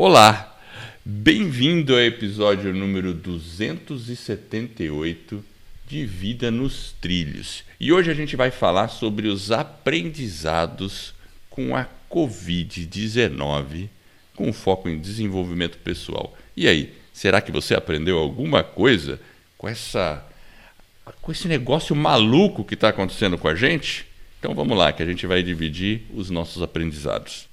Olá, bem-vindo ao episódio número 278 de Vida nos Trilhos. E hoje a gente vai falar sobre os aprendizados com a Covid-19, com foco em desenvolvimento pessoal. E aí, será que você aprendeu alguma coisa com essa com esse negócio maluco que está acontecendo com a gente? Então vamos lá, que a gente vai dividir os nossos aprendizados.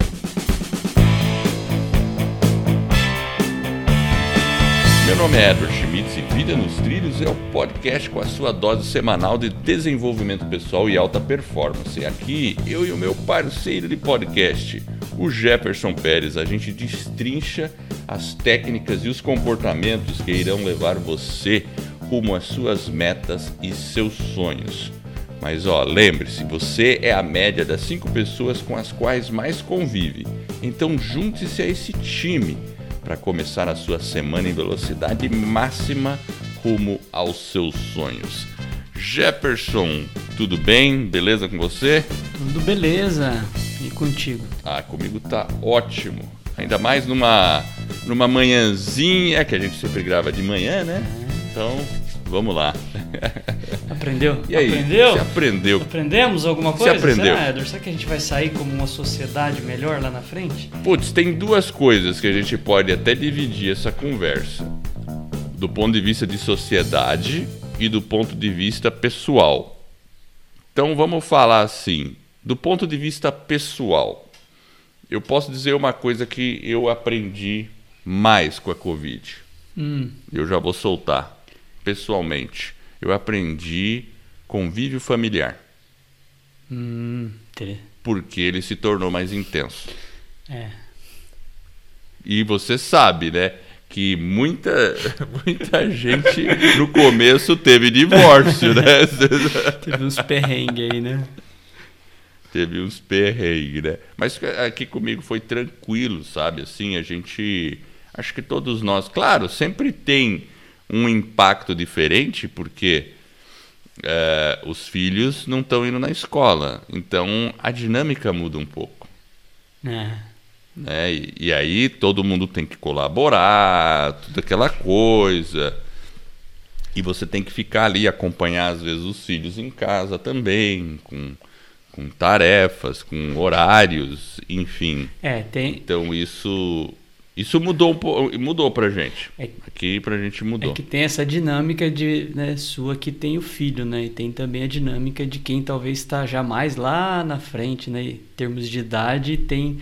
Meu nome é Edward Schmitz e Vida nos Trilhos é o podcast com a sua dose semanal de desenvolvimento pessoal e alta performance. Aqui, eu e o meu parceiro de podcast, o Jefferson Pérez, a gente destrincha as técnicas e os comportamentos que irão levar você rumo às suas metas e seus sonhos. Mas ó, lembre-se, você é a média das cinco pessoas com as quais mais convive. Então junte-se a esse time para começar a sua semana em velocidade máxima rumo aos seus sonhos. Jefferson, tudo bem? Beleza com você? Tudo beleza. E contigo? Ah, comigo tá ótimo. Ainda mais numa numa manhãzinha que a gente sempre grava de manhã, né? É. Então, vamos lá. Aprendeu? E aí? Aprendeu? Você aprendeu? Aprendemos alguma coisa? Você aprendeu? Será, Edward? Será que a gente vai sair como uma sociedade melhor lá na frente? Putz, tem duas coisas que a gente pode até dividir essa conversa. Do ponto de vista de sociedade e do ponto de vista pessoal. Então vamos falar assim, do ponto de vista pessoal. Eu posso dizer uma coisa que eu aprendi mais com a Covid. Hum. Eu já vou soltar pessoalmente eu aprendi convívio familiar. Hum, porque ele se tornou mais intenso. É. E você sabe, né? Que muita, muita gente no começo teve divórcio, né? teve uns perrengues aí, né? Teve uns perrengues, né? Mas aqui comigo foi tranquilo, sabe? Assim, a gente. Acho que todos nós. Claro, sempre tem um impacto diferente, porque é, os filhos não estão indo na escola. Então a dinâmica muda um pouco. É. Né? E, e, aí todo mundo tem que colaborar, tudo aquela coisa. E você tem que ficar ali, acompanhar às vezes os filhos em casa também, com, com tarefas, com horários, enfim. É, tem... Então isso isso mudou um pouco, mudou pra gente. É, Aqui pra gente mudou. É que tem essa dinâmica de né, sua que tem o filho, né? E tem também a dinâmica de quem talvez está já mais lá na frente, né? Em termos de idade, tem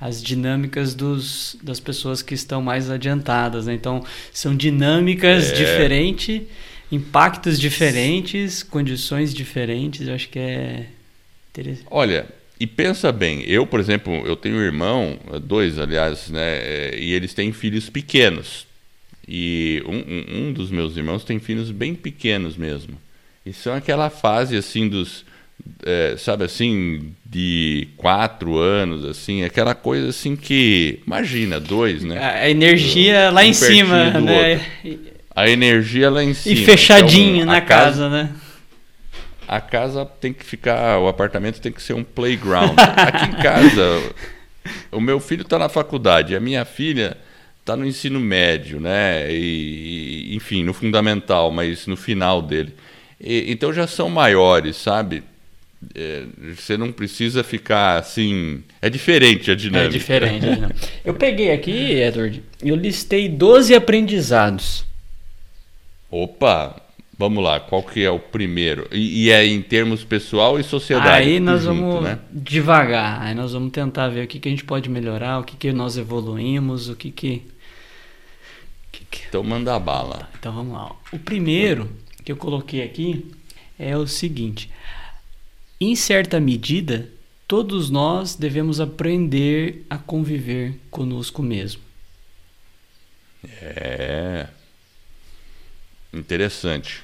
as dinâmicas dos, das pessoas que estão mais adiantadas, né? Então, são dinâmicas é... diferentes, impactos diferentes, condições diferentes. Eu acho que é interessante. Olha, e pensa bem, eu, por exemplo, eu tenho um irmão, dois, aliás, né, é, e eles têm filhos pequenos. E um, um, dos meus irmãos tem filhos bem pequenos mesmo. E são aquela fase, assim, dos, é, sabe assim, de quatro anos, assim, aquela coisa assim que, imagina, dois, né? A energia lá um em cima, né? Outro. A energia lá em cima. E fechadinho então, na casa, casa, né? A casa tem que ficar, o apartamento tem que ser um playground. Aqui em casa, o meu filho está na faculdade, a minha filha está no ensino médio, né? E, e, enfim, no fundamental, mas no final dele. E, então já são maiores, sabe? É, você não precisa ficar assim. É diferente a dinâmica. É diferente. eu peguei aqui, Edward, eu listei 12 aprendizados. Opa, Vamos lá, qual que é o primeiro? E, e, é em termos pessoal e sociedade. Aí nós junto, vamos né? devagar, aí nós vamos tentar ver o que, que a gente pode melhorar, o que, que nós evoluímos, o que que... que, que... Então manda a bala. Tá, então vamos lá. O primeiro que eu coloquei aqui é o seguinte. Em certa medida, todos nós devemos aprender a conviver conosco mesmo. É... Interessante.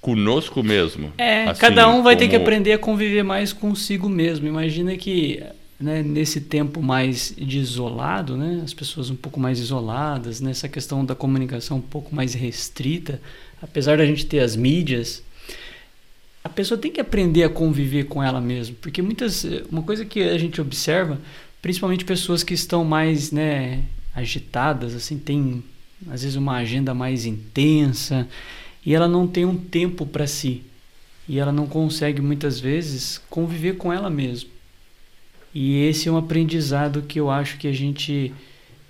Conosco mesmo. É, assim, cada um vai como... ter que aprender a conviver mais consigo mesmo. Imagina que né, nesse tempo mais de isolado, né, as pessoas um pouco mais isoladas, nessa questão da comunicação um pouco mais restrita, apesar da gente ter as mídias, a pessoa tem que aprender a conviver com ela mesma, porque muitas uma coisa que a gente observa, principalmente pessoas que estão mais, né, agitadas, assim, tem às vezes uma agenda mais intensa e ela não tem um tempo para si. E ela não consegue muitas vezes conviver com ela mesma. E esse é um aprendizado que eu acho que a gente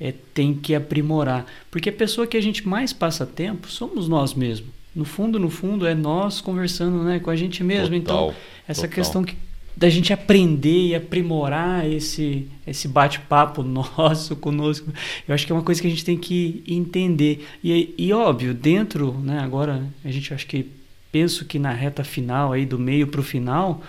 é, tem que aprimorar. Porque a pessoa que a gente mais passa tempo somos nós mesmos. No fundo, no fundo, é nós conversando né, com a gente mesmo. Total, então, essa total. questão que, da gente aprender e aprimorar esse, esse bate-papo nosso conosco, eu acho que é uma coisa que a gente tem que entender. E, e óbvio, dentro, né, agora a gente acho que penso que na reta final, aí do meio para o final,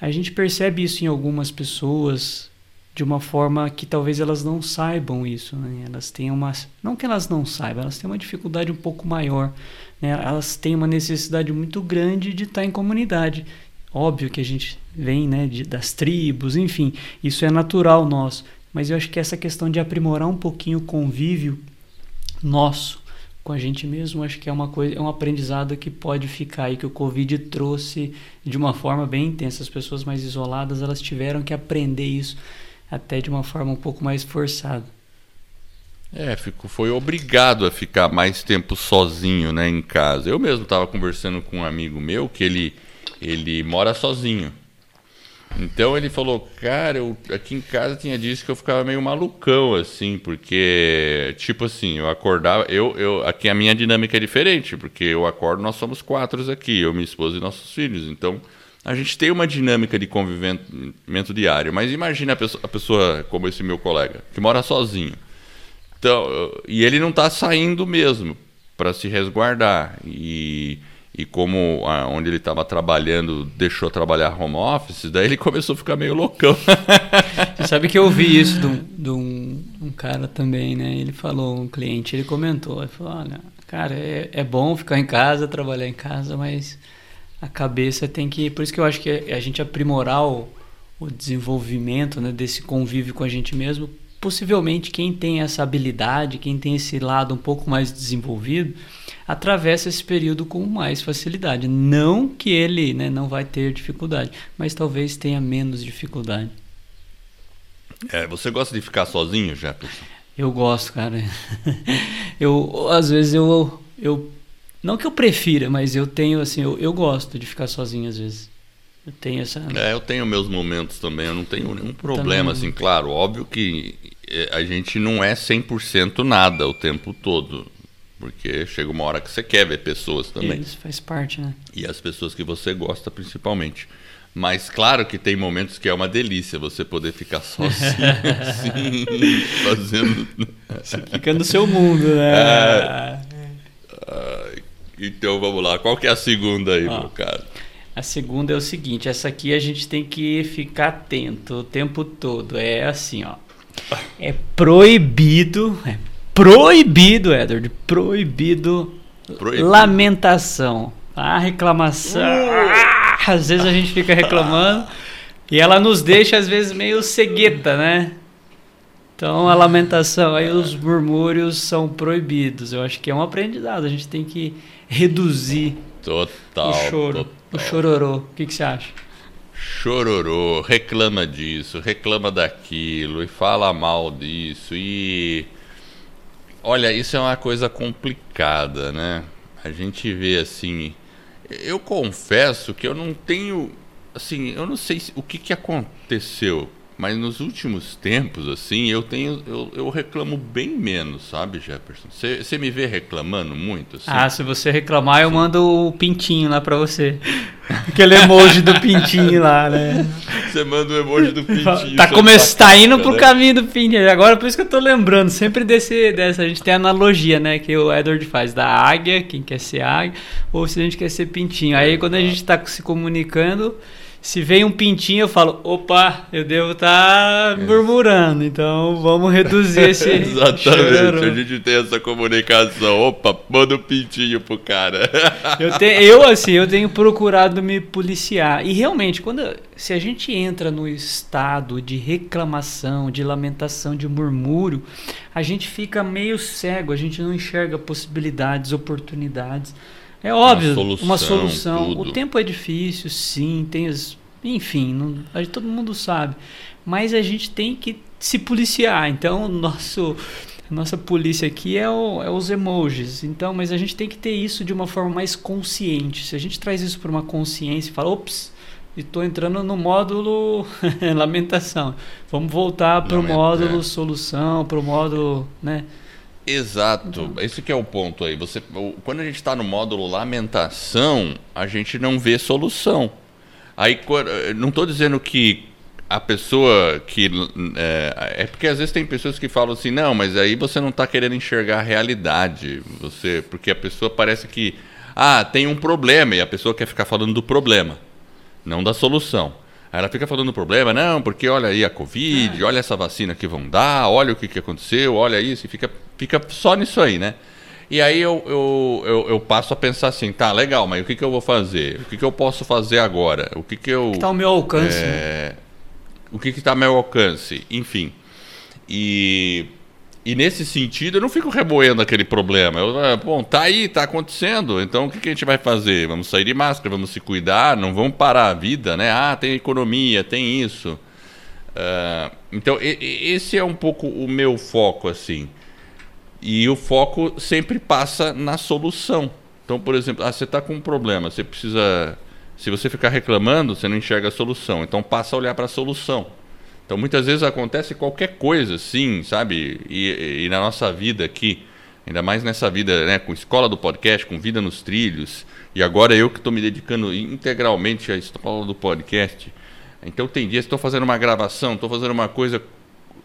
a gente percebe isso em algumas pessoas de uma forma que talvez elas não saibam isso, né? Elas têm uma, não que elas não saibam, elas têm uma dificuldade um pouco maior, né? Elas têm uma necessidade muito grande de estar em comunidade. Óbvio que a gente vem, né, de, das tribos, enfim, isso é natural nosso. Mas eu acho que essa questão de aprimorar um pouquinho o convívio nosso com a gente mesmo, acho que é uma coisa, é um aprendizado que pode ficar aí que o Covid trouxe de uma forma bem intensa. As pessoas mais isoladas, elas tiveram que aprender isso até de uma forma um pouco mais forçada. É, fico, foi obrigado a ficar mais tempo sozinho, né, em casa. Eu mesmo estava conversando com um amigo meu que ele ele mora sozinho. Então ele falou, cara, eu aqui em casa tinha dito que eu ficava meio malucão, assim, porque, tipo assim, eu acordava, eu, eu, aqui a minha dinâmica é diferente, porque eu acordo, nós somos quatro aqui, eu, minha esposa e nossos filhos, então a gente tem uma dinâmica de convivimento diário, mas imagina a pessoa, a pessoa como esse meu colega, que mora sozinho, então, e ele não está saindo mesmo para se resguardar, e e como a, onde ele estava trabalhando deixou trabalhar home office, daí ele começou a ficar meio loucão. Você sabe que eu ouvi isso de, um, de um, um, cara também, né? Ele falou, um cliente, ele comentou, ele falou, olha, cara, é, é bom ficar em casa, trabalhar em casa, mas a cabeça tem que... Por isso que eu acho que a gente aprimorar o, o desenvolvimento né, desse convívio com a gente mesmo, possivelmente quem tem essa habilidade, quem tem esse lado um pouco mais desenvolvido atravessa esse período com mais facilidade. Não que ele né, não vai ter dificuldade, mas talvez tenha menos dificuldade. É, você gosta de ficar sozinho, Jefferson? Eu gosto, cara. eu às vezes eu eu não que eu prefira, mas eu tenho assim, eu, eu gosto de ficar sozinho às vezes. Eu tenho essa. É, eu tenho meus momentos também, eu não tenho nenhum problema, também. assim, claro, óbvio que é, a gente não é 100% nada o tempo todo. Porque chega uma hora que você quer ver pessoas também. Isso faz parte, né? E as pessoas que você gosta, principalmente. Mas claro que tem momentos que é uma delícia você poder ficar sozinho, assim, fazendo. Você fica no seu mundo, né? É... então vamos lá, qual que é a segunda aí, Ó, meu cara? A segunda é o seguinte, essa aqui a gente tem que ficar atento o tempo todo. É assim, ó. É proibido, é proibido, Edward, proibido, proibido. lamentação, a reclamação. Uh. Às vezes a gente fica reclamando e ela nos deixa às vezes meio cegueta, né? Então a lamentação, aí os murmúrios são proibidos. Eu acho que é um aprendizado. A gente tem que reduzir total, o choro, total. o chororô. O que, que você acha? Chororô, reclama disso, reclama daquilo e fala mal disso e Olha, isso é uma coisa complicada, né? A gente vê assim. Eu confesso que eu não tenho. Assim, eu não sei o que, que aconteceu mas nos últimos tempos, assim, eu tenho. Eu, eu reclamo bem menos, sabe, Jefferson? Você me vê reclamando muito? Assim? Ah, se você reclamar, eu Sim. mando o pintinho lá pra você. Aquele emoji do pintinho lá, né? Você manda o emoji do pintinho. Tá, come... tá indo pro né? caminho do pintinho. Agora, por isso que eu tô lembrando, sempre desse, dessa. A gente tem a analogia, né? Que o Edward faz da águia, quem quer ser águia, ou se a gente quer ser pintinho. Aí, quando a gente tá se comunicando se vem um pintinho, eu falo, opa, eu devo estar tá murmurando, então vamos reduzir esse. Exatamente, a gente tem essa comunicação. Opa, manda um pintinho pro cara. eu, te, eu, assim, eu tenho procurado me policiar. E realmente, quando se a gente entra no estado de reclamação, de lamentação, de murmúrio, a gente fica meio cego, a gente não enxerga possibilidades, oportunidades. É óbvio, uma solução. Uma solução. O tempo é difícil, sim, tem as. Enfim, não, todo mundo sabe. Mas a gente tem que se policiar. Então, nosso A nossa polícia aqui é, o, é, os emojis. Então, mas a gente tem que ter isso de uma forma mais consciente. Se a gente traz isso para uma consciência e fala, ops, estou entrando no módulo lamentação. Vamos voltar para o módulo é. solução, para o módulo, né? Exato, esse que é o ponto aí. Você, quando a gente está no módulo lamentação, a gente não vê solução. Aí, não estou dizendo que a pessoa que. É, é, porque às vezes tem pessoas que falam assim, não, mas aí você não está querendo enxergar a realidade. Você, porque a pessoa parece que. Ah, tem um problema, e a pessoa quer ficar falando do problema, não da solução. Aí ela fica falando do problema, não, porque olha aí a Covid, é. olha essa vacina que vão dar, olha o que, que aconteceu, olha isso, e fica, fica só nisso aí, né? E aí eu, eu, eu, eu, passo a pensar assim, tá, legal, mas o que, que eu vou fazer? O que, que eu posso fazer agora? O que, que eu. Está ao meu alcance. É, o que está ao meu alcance? Enfim. E, e nesse sentido, eu não fico remoendo aquele problema. Eu, ah, bom, tá aí, tá acontecendo. Então o que, que a gente vai fazer? Vamos sair de máscara, vamos se cuidar, não vamos parar a vida, né? Ah, tem economia, tem isso. Uh, então, e, esse é um pouco o meu foco, assim. E o foco sempre passa na solução. Então, por exemplo, ah, você está com um problema, você precisa. Se você ficar reclamando, você não enxerga a solução. Então, passa a olhar para a solução. Então, muitas vezes acontece qualquer coisa, sim, sabe? E, e, na nossa vida aqui, ainda mais nessa vida, né, com escola do podcast, com vida nos trilhos, e agora eu que estou me dedicando integralmente à escola do podcast. Então, tem dias que estou fazendo uma gravação, estou fazendo uma coisa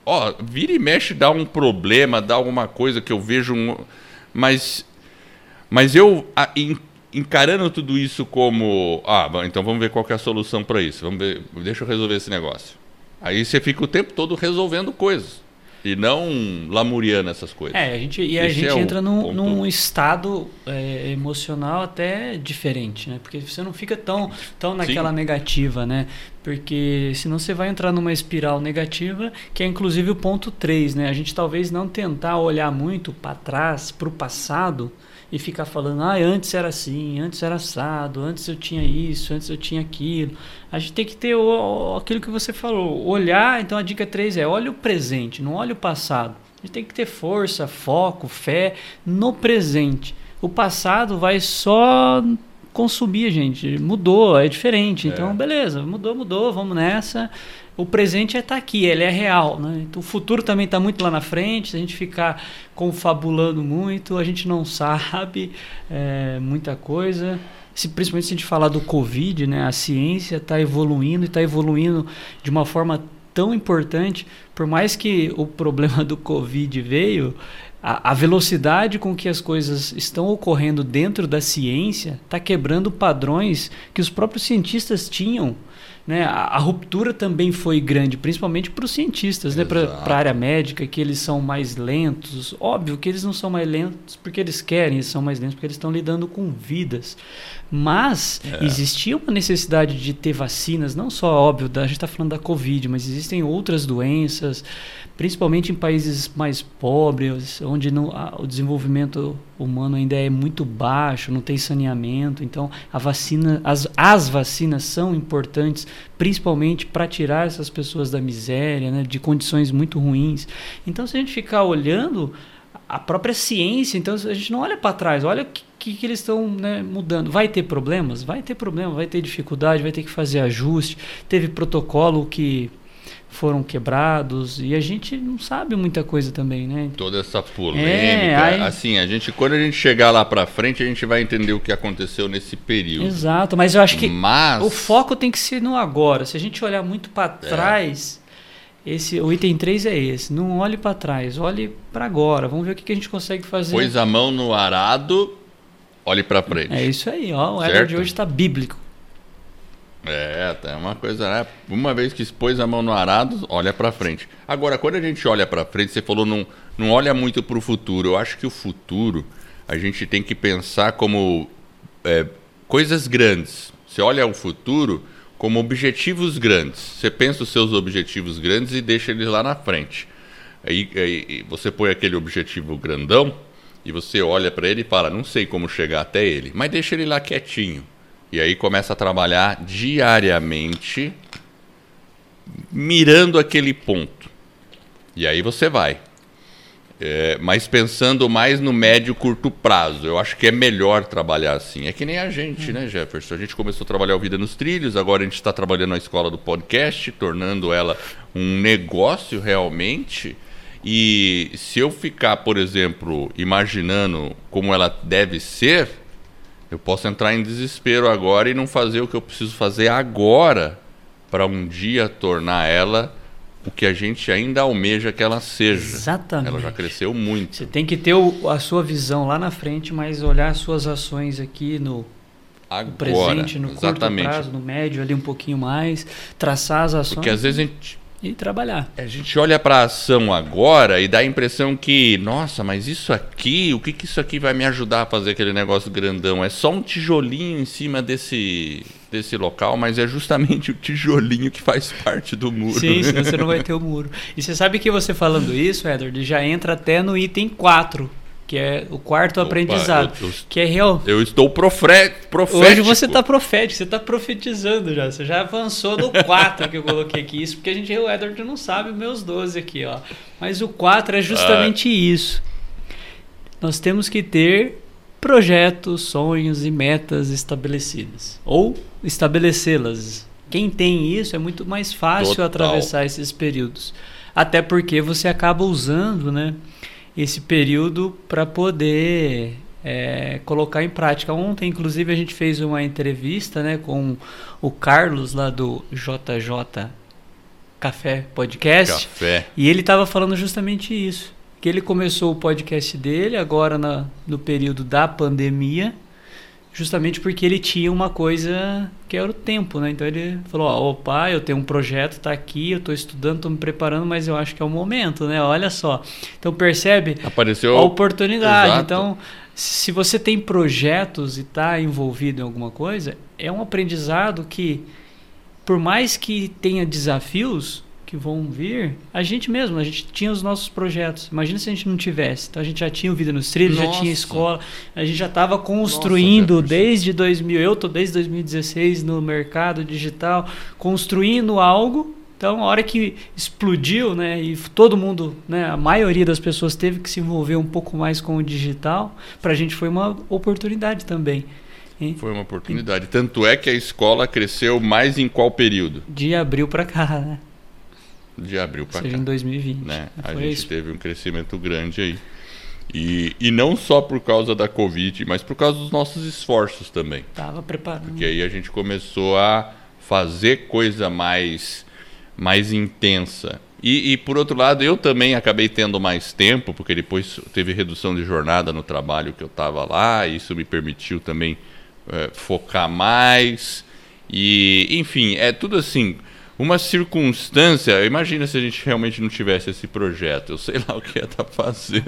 ó, vira e mexe dá um problema, dá alguma coisa que eu vejo um, mas mas eu a, encarando tudo isso como, ah, então vamos ver qual é a solução para isso. Vamos ver, deixa eu resolver esse negócio. Aí você fica o tempo todo resolvendo coisas. E não lamuriando essas coisas. É, a gente, e a Esse gente é entra num, num estado é, emocional até diferente, né? Porque você não fica tão, tão naquela Sim. negativa, né? Porque senão você vai entrar numa espiral negativa, que é inclusive o ponto 3, né? A gente talvez não tentar olhar muito para trás, para o passado, e ficar falando, ah, antes era assim, antes era assado, antes eu tinha isso, antes eu tinha aquilo. A gente tem que ter o, aquilo que você falou, olhar, então a dica 3 é olha o presente, não olha o passado. A gente tem que ter força, foco, fé no presente. O passado vai só consumir, gente. Mudou, é diferente. É. Então, beleza, mudou, mudou, vamos nessa o presente é estar tá aqui, ele é real. Né? Então, o futuro também está muito lá na frente. Se a gente ficar confabulando muito, a gente não sabe é, muita coisa. Se, principalmente se a gente falar do Covid, né? a ciência está evoluindo e está evoluindo de uma forma tão importante. Por mais que o problema do Covid veio, a, a velocidade com que as coisas estão ocorrendo dentro da ciência está quebrando padrões que os próprios cientistas tinham né? A, a, ruptura também foi grande, principalmente para os cientistas, né? para a área médica, que eles são mais lentos. Óbvio que eles não são mais lentos porque eles querem, eles são mais lentos porque eles estão lidando com vidas. Mas é. existia uma necessidade de ter vacinas, não só, óbvio, a gente está falando da Covid, mas existem outras doenças, principalmente em países mais pobres, onde não, a, o desenvolvimento humano ainda é muito baixo, não tem saneamento. Então, a vacina, as, as vacinas são importantes, principalmente para tirar essas pessoas da miséria, né, de condições muito ruins. Então, se a gente ficar olhando a própria ciência, então a gente não olha para trás, olha o que, que, eles estão né, mudando. Vai ter problemas? Vai ter problema, vai ter dificuldade, vai ter que fazer ajuste. Teve protocolo que foram quebrados e a gente não sabe muita coisa também, né? Toda essa polêmica, é, aí... assim, a gente quando a gente chegar lá para frente, a gente vai entender o que aconteceu nesse período. Exato, mas eu acho que mas... o foco tem que ser no agora. Se a gente olhar muito para é. trás, esse o item 3 é esse, não olhe para trás, olhe para agora. Vamos ver o que, que a gente consegue fazer. Pôs a mão no arado, olhe para frente. É isso aí, ó, o Éder de hoje está bíblico. É, é uma coisa, né? Uma vez que expôs a mão no arado, olha para frente. Agora, quando a gente olha para frente, você falou não, não olha muito para o futuro. Eu acho que o futuro a gente tem que pensar como é, coisas grandes. Você olha o futuro como objetivos grandes. Você pensa os seus objetivos grandes e deixa eles lá na frente. Aí, aí você põe aquele objetivo grandão e você olha para ele e fala: não sei como chegar até ele, mas deixa ele lá quietinho. E aí começa a trabalhar diariamente, mirando aquele ponto. E aí você vai. É, mas pensando mais no médio curto prazo, eu acho que é melhor trabalhar assim. É que nem a gente, né, Jefferson? A gente começou a trabalhar o Vida nos Trilhos, agora a gente está trabalhando a escola do podcast, tornando ela um negócio realmente. E se eu ficar, por exemplo, imaginando como ela deve ser, eu posso entrar em desespero agora e não fazer o que eu preciso fazer agora para um dia tornar ela o que a gente ainda almeja que ela seja. Exatamente. Ela já cresceu muito. Você tem que ter o, a sua visão lá na frente, mas olhar as suas ações aqui no, Agora, no presente, no exatamente. curto prazo, no médio, ali um pouquinho mais, traçar as ações Porque às vezes a gente, e trabalhar. a gente olha para a ação agora e dá a impressão que, nossa, mas isso aqui, o que, que isso aqui vai me ajudar a fazer aquele negócio grandão? É só um tijolinho em cima desse, desse local, mas é justamente o tijolinho que faz parte do muro. Sim, senão você não vai ter o muro. E você sabe que você falando isso, Edward, já entra até no item 4, que é o quarto Opa, aprendizado, eu- eu- que é real. Eu estou profre... profético. Hoje você está profético, você está profetizando já. Você já avançou no 4 que eu coloquei aqui. Isso porque a gente, o Edward não sabe os meus 12 aqui, ó. Mas o 4 é justamente isso. Nós temos que ter projetos, sonhos e metas estabelecidas. Ou estabelecê-las. Quem tem isso é muito mais fácil Total. atravessar esses períodos. Até porque você acaba usando, né? Esse período para poder é, colocar em prática. Ontem, inclusive, a gente fez uma entrevista né, com o Carlos lá do JJ Café Podcast Café. e ele estava falando justamente isso. Que ele começou o podcast dele agora na, no período da pandemia, justamente porque ele tinha uma coisa que era o tempo, né? Então ele falou: ó, opa, eu tenho um projeto, tá aqui, eu tô estudando, tô me preparando, mas eu acho que é o momento, né? Olha só. Então percebe Apareceu. a oportunidade. Exato. Então, se você tem projetos e está envolvido em alguma coisa, é um aprendizado que, por mais que tenha desafios que vão vir, a gente mesmo, a gente tinha os nossos projetos. Imagina se a gente não tivesse. Então a gente já tinha o Vida nos Trilhos, já Nossa. tinha escola, a gente já estava construindo Jefferson. desde 2000, eu tô desde 2016 no mercado digital, construindo algo então, a hora que explodiu, né, e todo mundo, né, a maioria das pessoas teve que se envolver um pouco mais com o digital, para a gente foi uma oportunidade também. hein? Foi uma oportunidade. Tanto é que a escola cresceu mais em qual período? De abril para cá, né? De abril Ou para seja, cá. em 2020. né? A gente isso. teve um crescimento grande aí. E, e não só por causa da Covid, mas por causa dos nossos esforços também. Tava preparando. Porque aí a gente começou a fazer coisa mais, mais intensa. E, e, por outro lado, eu também acabei tendo mais tempo, porque depois teve redução de jornada no trabalho que eu estava lá, e isso me permitiu também eh, focar mais. E, enfim, é tudo assim. Uma circunstância, imagina se a gente realmente não tivesse esse projeto, eu sei lá o que ia estar fazendo.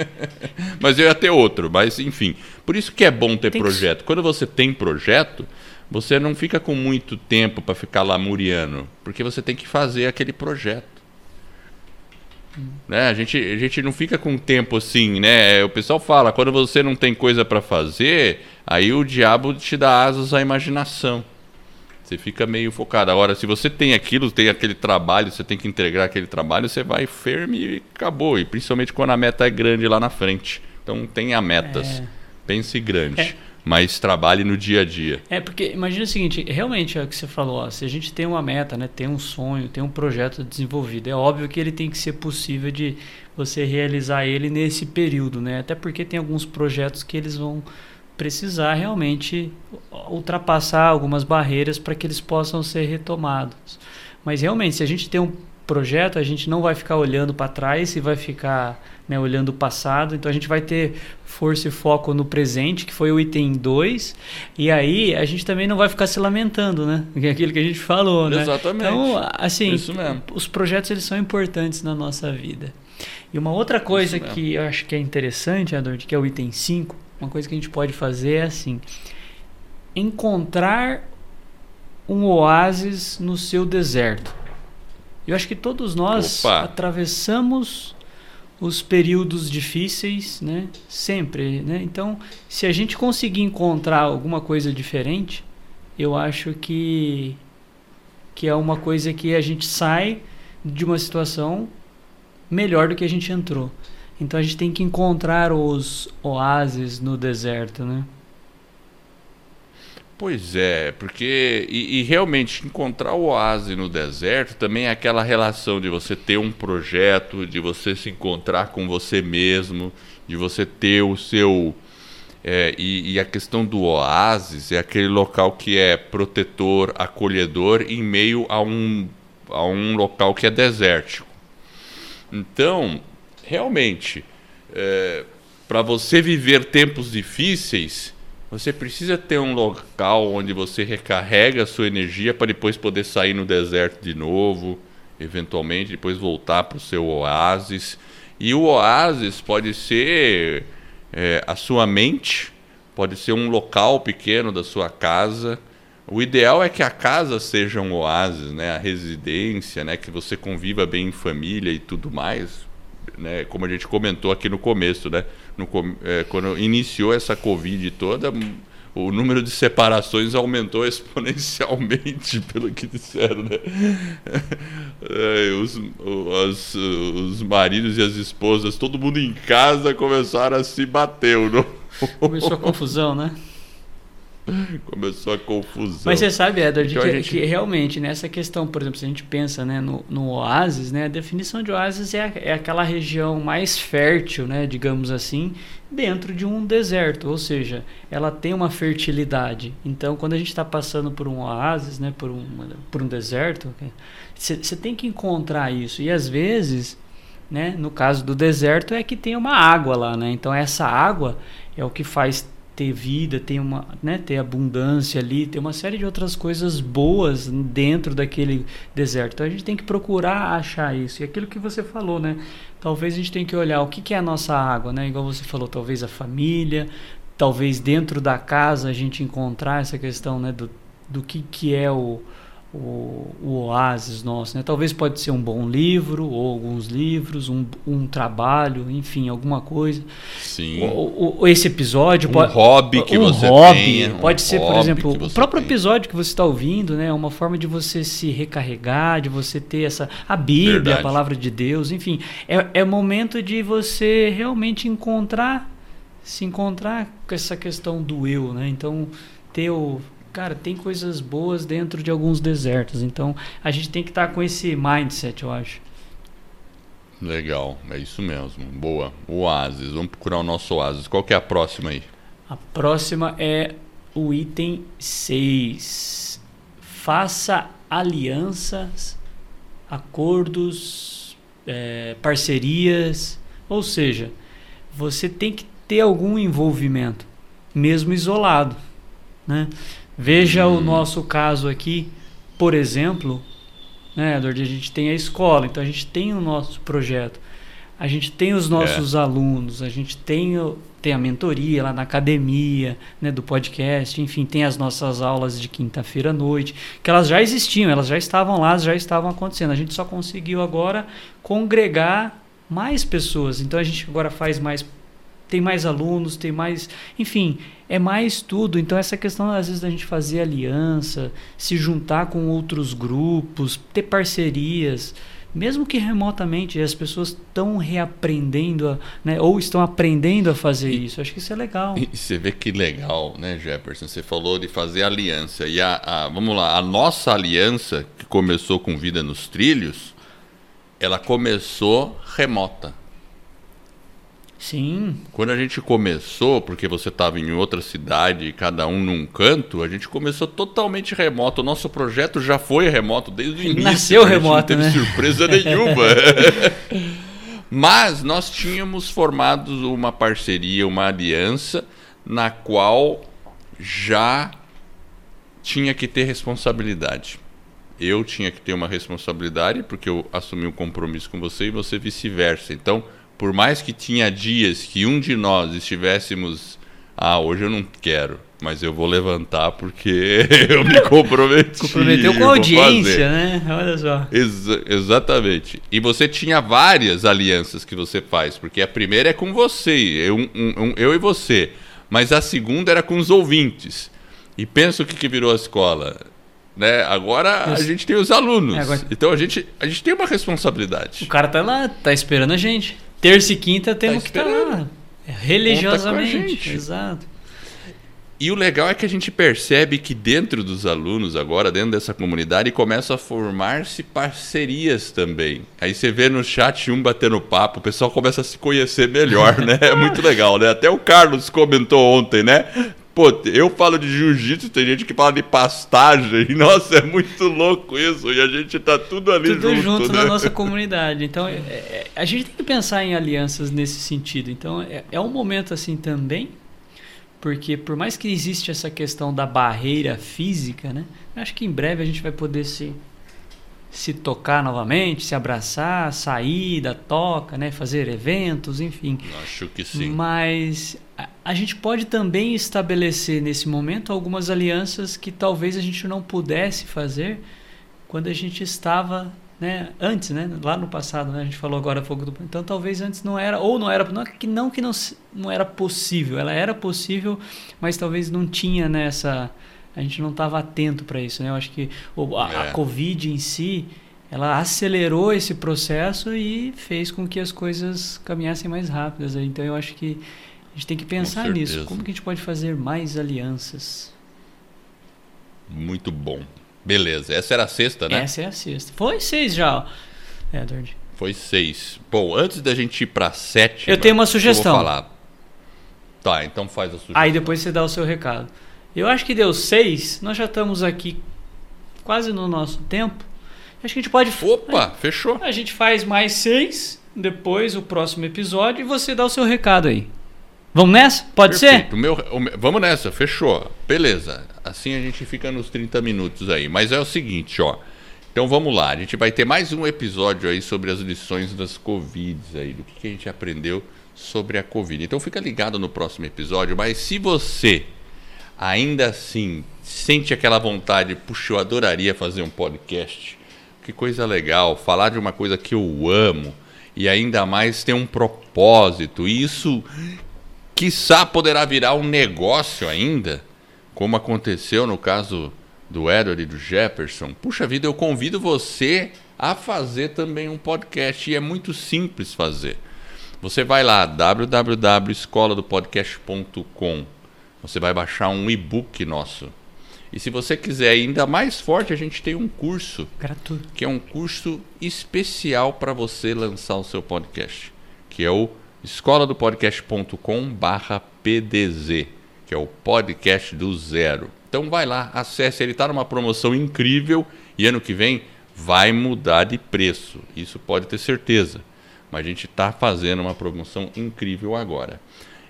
mas eu ia ter outro, mas enfim. Por isso que é bom ter Tem que- projeto. Quando você tem projeto, você não fica com muito tempo para ficar lamuriando, porque você tem que fazer aquele projeto. Né? A, gente, a gente não fica com tempo assim, né? O pessoal fala, quando você não tem coisa para fazer, aí o diabo te dá asas à imaginação. Você fica meio focado. Agora, se você tem aquilo, tem aquele trabalho, você tem que entregar aquele trabalho, você vai firme e acabou. E principalmente quando a meta é grande lá na frente. Então tenha metas. É. Pense grande. É. Mas trabalhe no dia a dia. É, porque imagina o seguinte, realmente é o que você falou, ó, se a gente tem uma meta, né, tem um sonho, tem um projeto desenvolvido, é óbvio que ele tem que ser possível de você realizar ele nesse período, né? Até porque tem alguns projetos que eles vão precisar realmente ultrapassar algumas barreiras para que eles possam ser retomados. Mas realmente, se a gente tem um projeto, a gente não vai ficar olhando para trás e vai ficar né, olhando o passado. Então a gente vai ter força e foco no presente, que foi o item 2. E aí a gente também não vai ficar se lamentando, né? Que é aquilo que a gente falou, né? Exatamente. Então, assim, os projetos eles são importantes na nossa vida. E uma outra coisa que eu acho que é interessante, Adord, que é o item 5, uma coisa que a gente pode fazer é assim: encontrar um oásis no seu deserto. Eu acho que todos nós Opa. atravessamos os períodos difíceis, né? Sempre, né? Então, se a gente conseguir encontrar alguma coisa diferente, eu acho que que é uma coisa que a gente sai de uma situação melhor do que a gente entrou. Então a gente tem que encontrar os oásis no deserto, né? Pois é, porque e, e, realmente encontrar o oásis no deserto também é aquela relação de você ter um projeto, de você se encontrar com você mesmo, de você ter o seu é, e, e, a questão do oásis é aquele local que é protetor, acolhedor em meio a um, a um local que é desértico. Então, realmente, é, para você viver tempos difíceis, você precisa ter um local onde você recarrega a sua energia para depois poder sair no deserto de novo, eventualmente depois voltar para o seu oásis. E o oásis pode ser é, a sua mente, pode ser um local pequeno da sua casa. O ideal é que a casa seja um oásis, né? a residência, né? que você conviva bem em família e tudo mais né, como a gente comentou aqui no começo, né, no, é, quando iniciou essa Covid toda, o número de separações aumentou exponencialmente, pelo que disseram, né? É, os, os, os, maridos e as esposas, todo mundo em casa começaram a se bater. Não? Começou a confusão, né? Começou a confusão. Mas você sabe, Edward, então, que, gente... que, realmente nessa questão, por exemplo, se a gente pensa né, no, no oásis, né, a definição de oásis é, é aquela região mais fértil, né, digamos assim, dentro de um deserto, ou seja, ela tem uma fertilidade. Então, quando a gente está passando por um oásis, né, por, um, por um deserto, você tem que encontrar isso. E às vezes, né, no caso do deserto, é que tem uma água lá. Né? Então, essa água é o que faz ter vida, ter uma, né, ter abundância ali, ter uma série de outras coisas boas dentro daquele deserto. Então a gente tem que procurar achar isso. E aquilo que você falou, né? Talvez a gente tenha que olhar o que, que é a nossa água, né? Igual você falou, talvez a família, talvez dentro da casa a gente encontrar essa questão, né, do, do que, que é o, o, o oásis nosso. Né? Talvez pode ser um bom livro, ou alguns livros, um, um trabalho, enfim, alguma coisa. Sim. O, o, esse episódio... Um pode, hobby que um você hobby, tenha. Pode ser, por exemplo, o próprio tem. episódio que você está ouvindo, né? É uma forma de você se recarregar, de você ter essa... A Bíblia, Verdade. a Palavra de Deus, enfim. É, é momento de você realmente encontrar, se encontrar com essa questão do eu, né? Então, ter o cara, tem coisas boas dentro de alguns desertos. Então, a gente tem que estar tá com esse mindset, eu acho. Legal, é isso mesmo. Boa. Oásis, vamos procurar o nosso oásis. Qual que é a próxima aí? A próxima é o item 6. Faça alianças, acordos, é, parcerias. Ou seja, você tem que ter algum envolvimento, mesmo isolado. Né? Veja o nosso caso aqui, por exemplo, né, Edward? A gente tem a escola, então a gente tem o nosso projeto, a gente tem os nossos é. alunos, a gente tem, tem a mentoria lá na academia, né, do podcast, enfim, tem as nossas aulas de quinta-feira à noite, que elas já existiam, elas já estavam lá, já estavam acontecendo. A gente só conseguiu agora congregar mais pessoas. Então a gente agora faz mais tem mais alunos, tem mais. Enfim, é mais tudo. Então, essa questão, às vezes, da gente fazer aliança, se juntar com outros grupos, ter parcerias, mesmo que remotamente, as pessoas estão reaprendendo, a, né, ou estão aprendendo a fazer e, isso. Acho que isso é legal. E você vê que legal, né, Jefferson? Você falou de fazer aliança. E a, a vamos lá, a nossa aliança, que começou com Vida nos Trilhos, ela começou remota Sim. Quando a gente começou, porque você estava em outra cidade, cada um num canto, a gente começou totalmente remoto. O nosso projeto já foi remoto desde o início. Nasceu remoto, não teve né? surpresa nenhuma. Mas nós tínhamos formado uma parceria, uma aliança, na qual já tinha que ter responsabilidade. Eu tinha que ter uma responsabilidade, porque eu assumi um compromisso com você e você vice-versa. Então, por mais que tinha dias que um de nós estivéssemos, ah, hoje eu não quero, mas eu vou levantar porque eu me comprometi. Comprometeu com a audiência, né? Olha só. Ex exatamente. E você tinha várias alianças que você faz, porque a primeira é com você, eu, um, um, eu e você, mas a segunda era com os ouvintes. E pensa o que, que virou a escola. Né? Agora Isso. a gente tem os alunos. É, agora... Então a gente, a gente tem uma responsabilidade. O cara tá lá, tá esperando a gente terça e quinta temos Tá que estar lá. esperando. Religiosamente. Exato. E o legal é que a gente percebe que dentro dos alunos agora, dentro dessa comunidade, começam a formar-se parcerias também. Aí você vê no chat um batendo papo, o pessoal começa a se conhecer melhor, né? É muito legal, né? Até o Carlos comentou ontem, né? Pô, eu falo de jiu-jitsu, tem gente que fala de pastagem. Nossa, é muito louco isso. E a gente tá tudo ali Tudo junto, junto né? na nossa comunidade. Então, é- é- a gente tem que pensar em alianças nesse sentido. Então, é, é um momento assim também, porque por mais que existe essa questão da barreira física, né? Acho que em breve a gente vai poder se se tocar novamente, se abraçar, sair da toca, né? Fazer eventos, enfim. Acho que sim. Mas a, a gente pode também estabelecer nesse momento algumas alianças que talvez a gente não pudesse fazer quando a gente estava, né, antes, né, lá no passado, né, a gente falou agora pouco do, então talvez antes não era ou não era, não é que não que não, não era possível, ela era possível, mas talvez não tinha nessa a gente não estava atento para isso, né? Eu acho que a, a É. Covid em si, ela acelerou esse processo e fez com que as coisas caminhassem mais rápidas. Então eu acho que a gente tem que pensar nisso. Como que a gente pode fazer mais alianças? Muito bom. Beleza, essa era a sexta, né? Essa é a sexta. Foi seis já, ó, Edward. Foi seis. Bom, antes da gente ir pra sétima... Eu tenho uma sugestão. Eu vou falar. Tá, então faz a sugestão. Aí depois você dá o seu recado. Eu acho que deu seis. Nós já estamos aqui quase no nosso tempo. Acho que a gente pode. Opa, fechou. A gente faz mais seis. Depois o próximo episódio e você dá o seu recado aí. Vamos nessa? Pode Perfeito. O meu, meu- vamos nessa, fechou. Beleza. Assim a gente fica nos 30 minutos aí. Mas é o seguinte, ó. Então vamos lá. A gente vai ter mais um episódio aí sobre as lições das Covids aí, do que, que a gente aprendeu sobre a Covid. Então fica ligado no próximo episódio. Mas se você ainda assim sente aquela vontade, puxa, eu adoraria fazer um podcast. Que coisa legal, falar de uma coisa que eu amo e ainda mais ter um propósito. E isso, quiçá, poderá virar um negócio ainda, como aconteceu no caso do Edward e do Jefferson. Puxa vida, eu convido você a fazer também um podcast e é muito simples fazer. Você vai lá, www.escoladopodcast.com. Você vai baixar um e-book nosso. E se você quiser ainda mais forte, a gente tem um curso, Gratuito. que é um curso especial para você lançar o seu podcast, que é o escoladopodcast.com/pdz, que é o podcast do zero. Então vai lá, acesse, ele está numa promoção incrível e ano que vem vai mudar de preço. Isso pode ter certeza. Mas a gente está fazendo uma promoção incrível agora.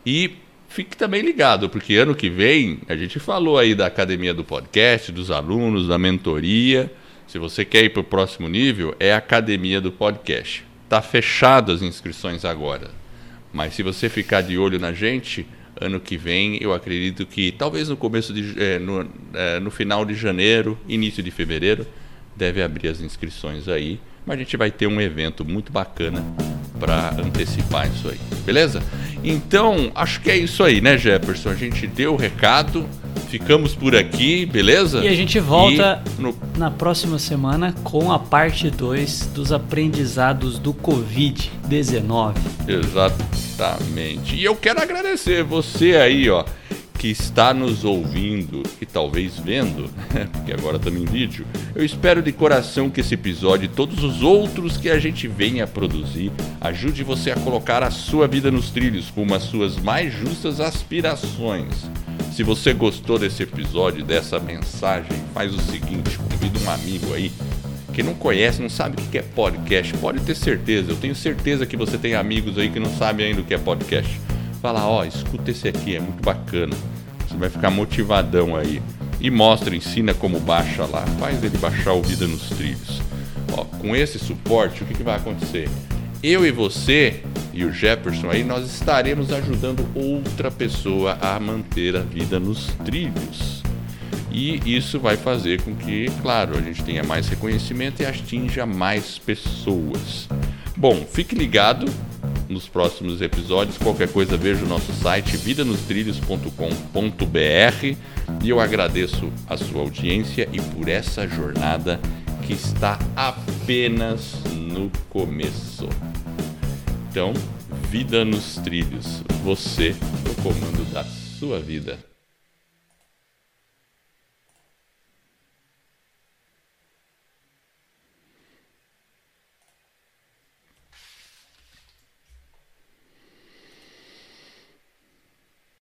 E fique também ligado, porque ano que vem a gente falou aí da academia do podcast, dos alunos, da mentoria. Se você quer ir para o próximo nível, é a academia do podcast. Está fechado as inscrições agora. Mas se você ficar de olho na gente, ano que vem eu acredito que talvez no começo de eh, no, eh, no final de janeiro, início de fevereiro, deve abrir as inscrições aí. Mas a gente vai ter um evento muito bacana para antecipar isso aí, beleza? Então, acho que é isso aí, né, Jefferson? A gente deu o recado, ficamos por aqui, beleza? E a gente volta no na próxima semana com a parte 2 dos aprendizados do Covid-19. Exatamente. E eu quero agradecer você aí, ó, que está nos ouvindo e talvez vendo, porque agora estamos em vídeo. Eu espero de coração que esse episódio e todos os outros que a gente venha a produzir ajude você a colocar a sua vida nos trilhos com as suas mais justas aspirações. Se você gostou desse episódio, dessa mensagem, faz o seguinte, convida um amigo aí quem não conhece, não sabe o que é podcast, pode ter certeza. Eu tenho certeza que você tem amigos aí que não sabem ainda o que é podcast. Fala, ó, escuta esse aqui, é muito bacana. Você vai ficar motivadão aí. E mostra, ensina como baixa lá. Faz ele baixar o Vida nos Trilhos. Ó, com esse suporte, o que, que vai acontecer? Eu e você e o Jefferson aí, nós estaremos ajudando outra pessoa a manter a vida nos trilhos. E isso vai fazer com que, claro, a gente tenha mais reconhecimento e atinja mais pessoas. Bom, fique ligado nos próximos episódios. Qualquer coisa, veja o nosso site vidanostrilhos.com.br e eu agradeço a sua audiência e por essa jornada que está apenas no começo. Então, Vida nos Trilhos. Você no comando da sua vida.